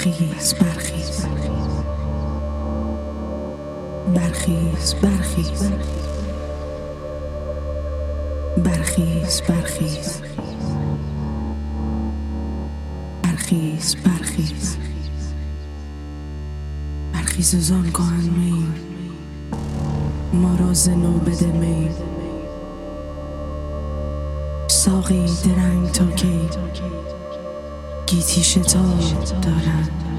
برخیز برخیز. برخیز برخیز. برخیز برخیز. برخیز برخیز. برخیز زان کن می. ما را زنو بده می. ساقی درنگ تا کی. گیتی 的人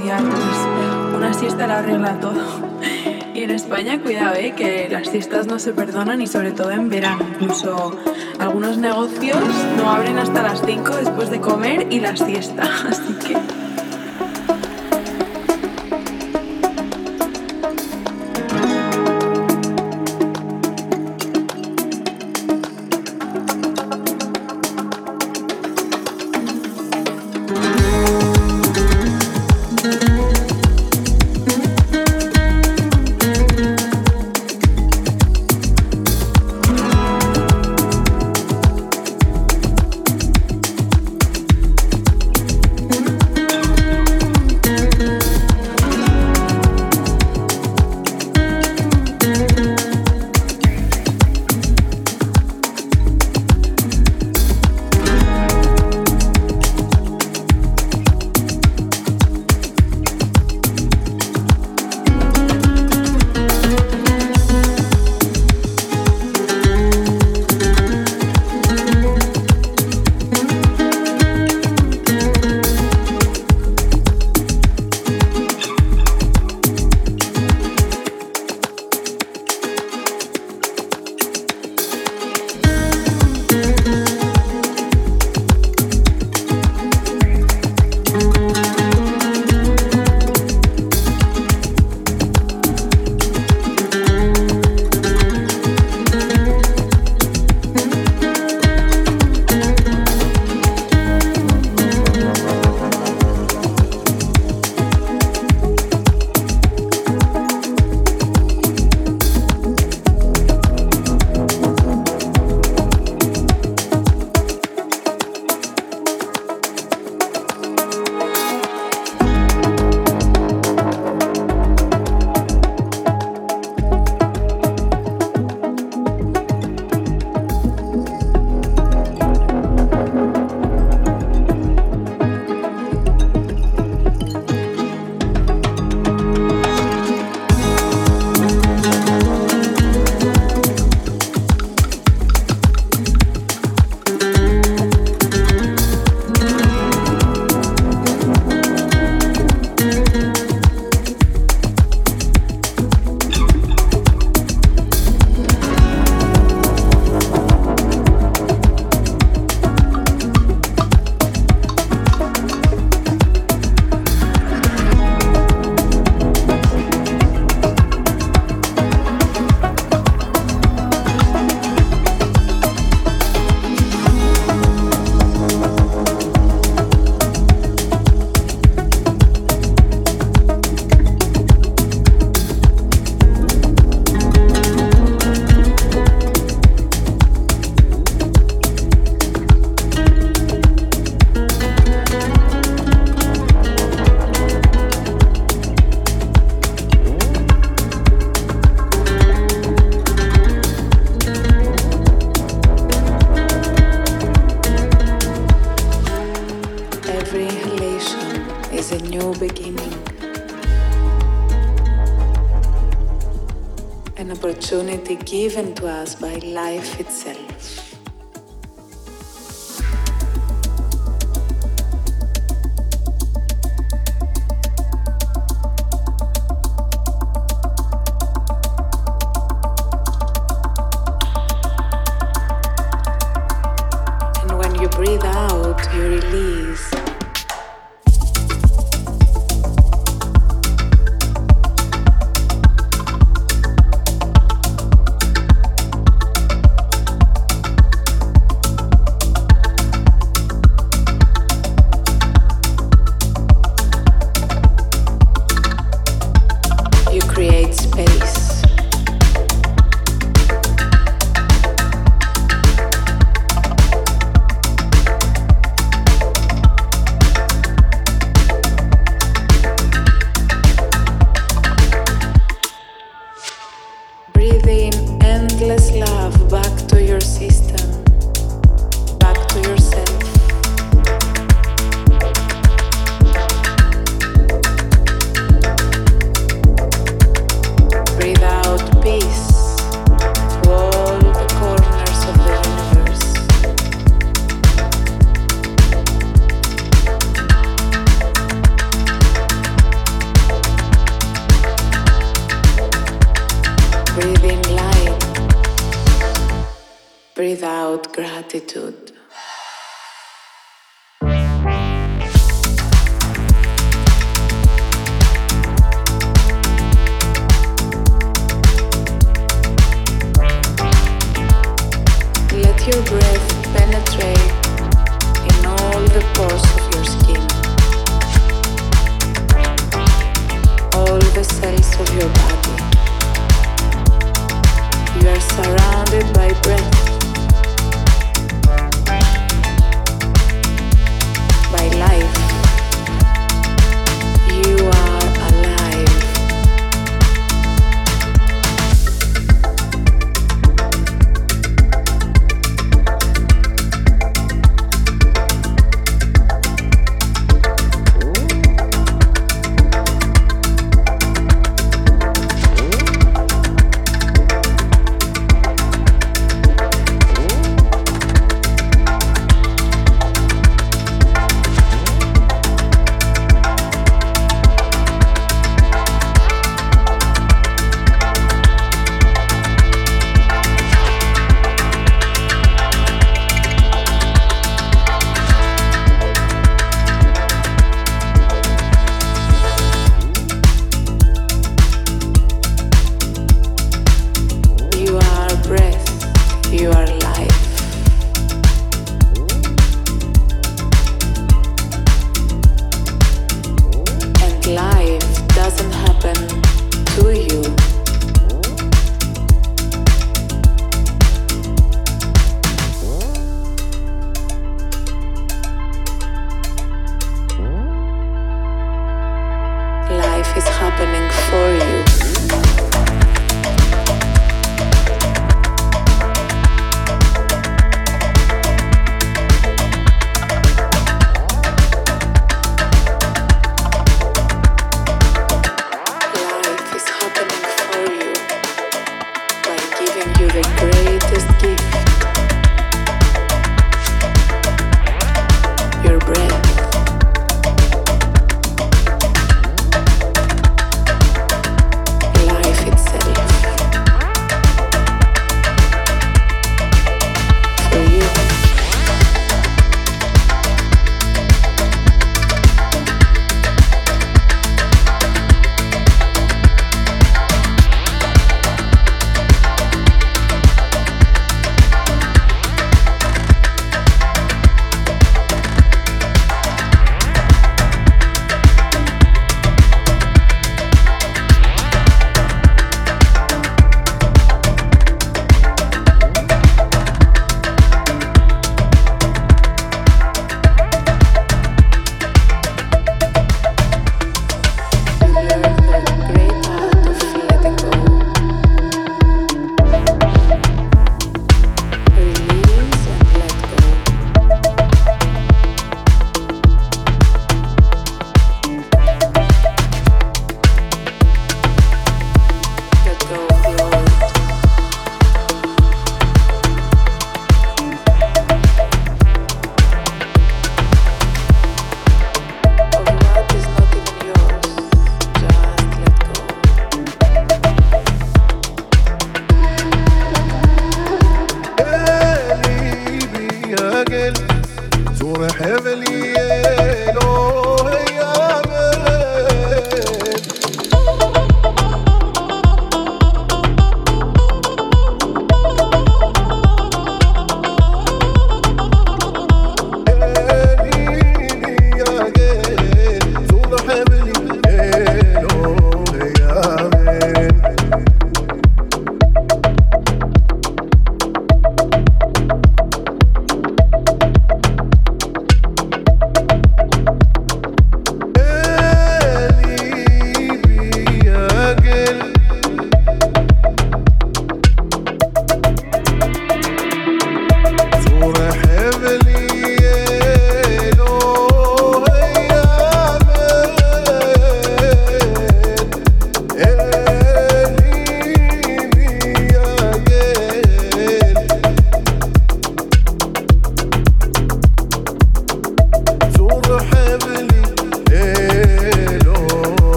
pues una siesta la arregla todo. Y en España, cuidado, ¿eh? que las siestas no se perdonan y sobre todo en verano. Incluso algunos negocios no abren hasta las 5 después de comer y la siesta. Así